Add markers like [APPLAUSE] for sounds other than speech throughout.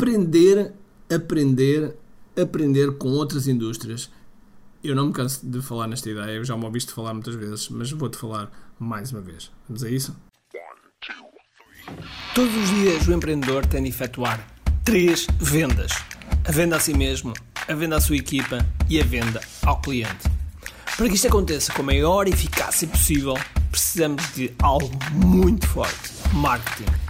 aprender, aprender, aprender com outras indústrias. Eu não me canso de falar nesta ideia, eu já me ouviste falar muitas vezes, mas vou-te falar mais uma vez. Vamos a isso? Todos os dias o empreendedor tem de efetuar três vendas: a venda a si mesmo, a venda à sua equipa e a venda ao cliente. Para que isto aconteça com a maior eficácia possível, precisamos de algo muito forte: marketing.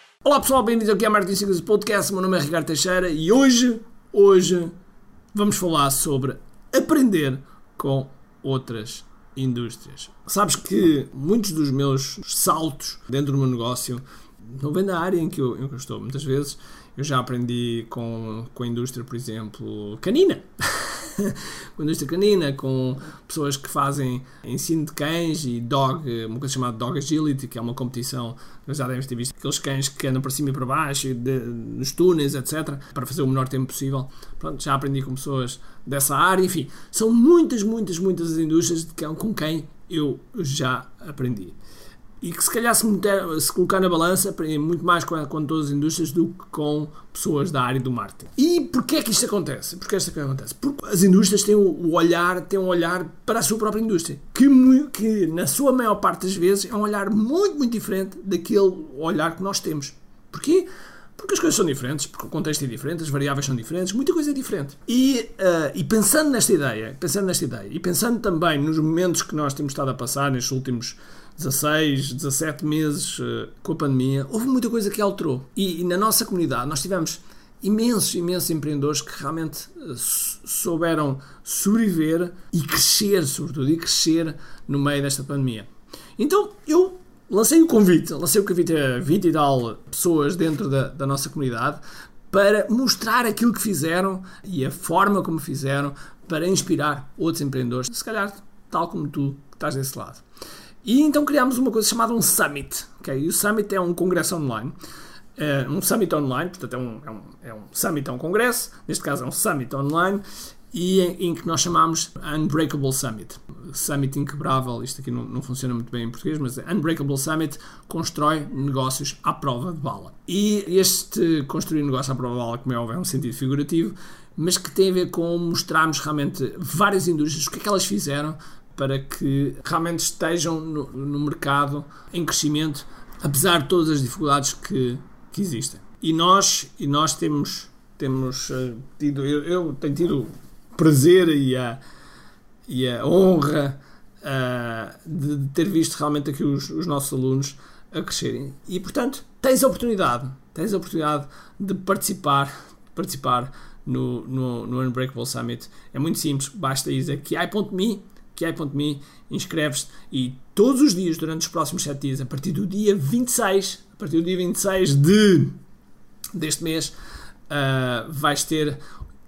Olá pessoal, bem-vindos ao QI Marketing Secrets Podcast. Meu nome é Ricardo Teixeira e hoje, hoje, vamos falar sobre aprender com outras indústrias. Sabes que muitos dos meus saltos dentro do meu negócio não vem da área em que, eu, em que eu estou. Muitas vezes eu já aprendi com, com a indústria, por exemplo, canina. [LAUGHS] [LAUGHS] com a indústria canina, com pessoas que fazem ensino de cães e dog, uma coisa chamada Dog Agility, que é uma competição, já devem ter visto, aqueles cães que andam para cima e para baixo, de, nos túneis, etc., para fazer o menor tempo possível. Pronto, já aprendi com pessoas dessa área, enfim, são muitas, muitas, muitas as indústrias de cão com quem eu já aprendi e que se calhar se, meter, se colocar na balança muito mais com, com todas as indústrias do que com pessoas da área do marketing. E porquê é que isto acontece? Porquê é que acontece? Porque as indústrias têm o olhar, têm um olhar para a sua própria indústria, que, que na sua maior parte das vezes é um olhar muito, muito diferente daquele olhar que nós temos. Porquê? Porque as coisas são diferentes, porque o contexto é diferente, as variáveis são diferentes, muita coisa é diferente. E, uh, e pensando nesta ideia, pensando nesta ideia, e pensando também nos momentos que nós temos estado a passar nestes últimos 16, 17 meses uh, com a pandemia, houve muita coisa que alterou. E, e, na nossa comunidade nós tivemos imensos, imensos empreendedores que realmente uh, souberam sobreviver e crescer, sobretudo, e crescer no meio desta pandemia. Então eu lancei o convite, lancei o convite a 20 e tal pessoas dentro da, da nossa comunidade para mostrar aquilo que fizeram e a forma como fizeram para inspirar outros empreendedores, se calhar tal como tu que estás desse lado. E então criámos uma coisa chamada um Summit. Okay? E o Summit é um congresso online. É um Summit online, portanto é um, é, um, é um Summit, é um congresso. Neste caso é um Summit online. E em, em que nós chamamos Unbreakable Summit. Summit inquebrável, isto aqui não, não, funciona muito bem em português, mas Unbreakable Summit constrói negócios à prova de bala. E este construir negócio à prova de bala, como é óbvio, é um sentido figurativo, mas que tem a ver com mostrarmos realmente várias indústrias, o que é que elas fizeram para que realmente estejam no, no mercado em crescimento, apesar de todas as dificuldades que, que existem. E nós, e nós temos, temos uh, tido, eu, eu, tenho tido prazer e a, e a honra uh, de, de, ter visto realmente aqui os, os nossos alunos a crescerem. E portanto, tens a oportunidade, tens a oportunidade de participar, de participar no, no, no Unbreakable Summit. É muito simples, basta ir a kiai.me QI.me, inscreves-te e todos os dias, durante os próximos 7 dias, a partir do dia 26, a partir do dia 26 de, deste mês, uh, vais ter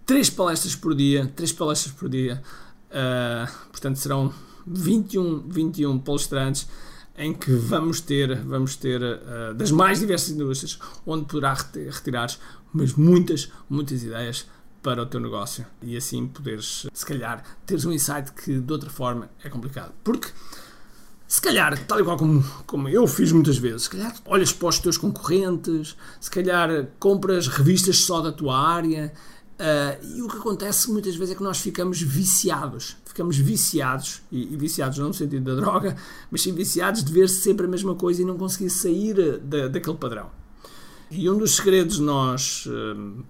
3 palestras por dia, 3 palestras por dia, uh, portanto serão 21, 21 palestrantes em que vamos ter, vamos ter uh, das mais diversas indústrias, onde poderá retirar mas muitas, muitas ideias para o teu negócio e assim poderes, se calhar, teres um insight que de outra forma é complicado. Porque, se calhar, tal e qual como, como eu fiz muitas vezes, se calhar olhas para os teus concorrentes, se calhar compras revistas só da tua área. Uh, e o que acontece muitas vezes é que nós ficamos viciados. Ficamos viciados, e, e viciados não no sentido da droga, mas sim viciados de ver sempre a mesma coisa e não conseguir sair da, daquele padrão. E um dos segredos nós uh,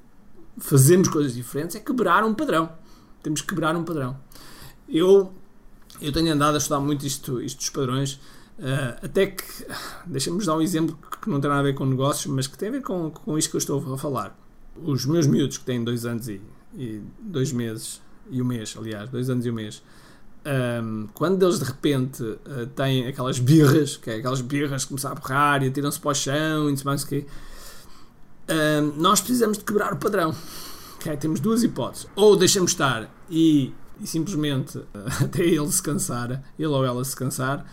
fazemos coisas diferentes é quebrar um padrão. Temos que quebrar um padrão. Eu, eu tenho andado a estudar muito isto, isto dos padrões, uh, até que, [LAUGHS] deixa-me dar um exemplo que não tem nada a ver com negócios, mas que tem a ver com, com isto que eu estou a falar. Os meus miúdos, que têm dois anos e, e dois meses, e um mês, aliás, dois anos e um mês, um, ehm, quando eles de repente uh, têm aquelas birras, que é aquelas birras que começam a borrar e atiram-se para o chão e não sei mais o quê, nós precisamos de quebrar o padrão. Okay? Temos duas hipóteses. Ou deixamos estar e, e simplesmente [LAUGHS] até ele se cansar, ele ou ela se cansar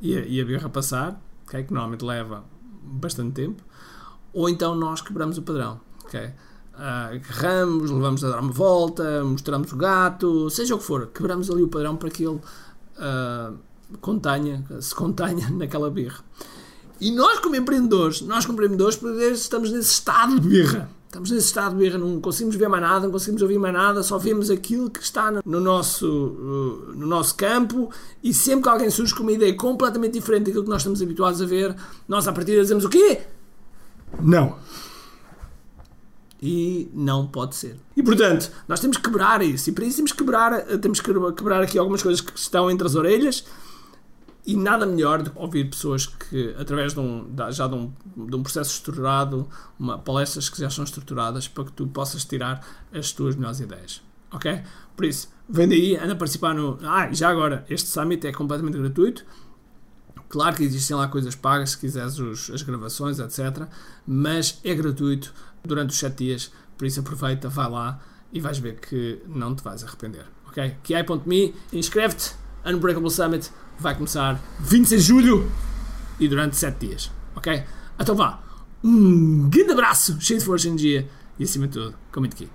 e a, e a birra passar, okay? que normalmente leva bastante tempo, ou então nós quebramos o padrão. Okay? Uh, agarramos, levamos a dar uma volta, mostramos o gato, seja o que for, quebramos ali o padrão para que ele uh, contenha, se contenha [LAUGHS] naquela birra. E nós, como empreendedores, nós como empreendedores, estamos nesse estado de birra. Estamos nesse estado de birra, não conseguimos ver mais nada, não conseguimos ouvir mais nada, só vemos aquilo que está no nosso, uh, no nosso campo e sempre que alguém surge com uma ideia completamente diferente daquilo que nós estamos habituados a ver, nós à partida dizemos o quê? Não e não pode ser. E portanto, nós temos que quebrar isso. E para isso temos que quebrar, temos que quebrar aqui algumas coisas que estão entre as orelhas. E nada melhor do que ouvir pessoas que, através de um, já de um, de um processo estruturado, uma, palestras que já são estruturadas, para que tu possas tirar as tuas melhores ideias. Ok? Por isso, vem daí, anda a participar no. Ah, já agora, este summit é completamente gratuito. Claro que existem lá coisas pagas se quiseres os, as gravações, etc. Mas é gratuito durante os 7 dias. Por isso aproveita, vai lá e vais ver que não te vais arrepender. Ok? QI.me, inscreve-te, Unbreakable Summit vai começar 26 de julho e durante 7 dias. Ok? Então vá, um grande abraço, cheio de força e energia e acima de tudo, comente aqui.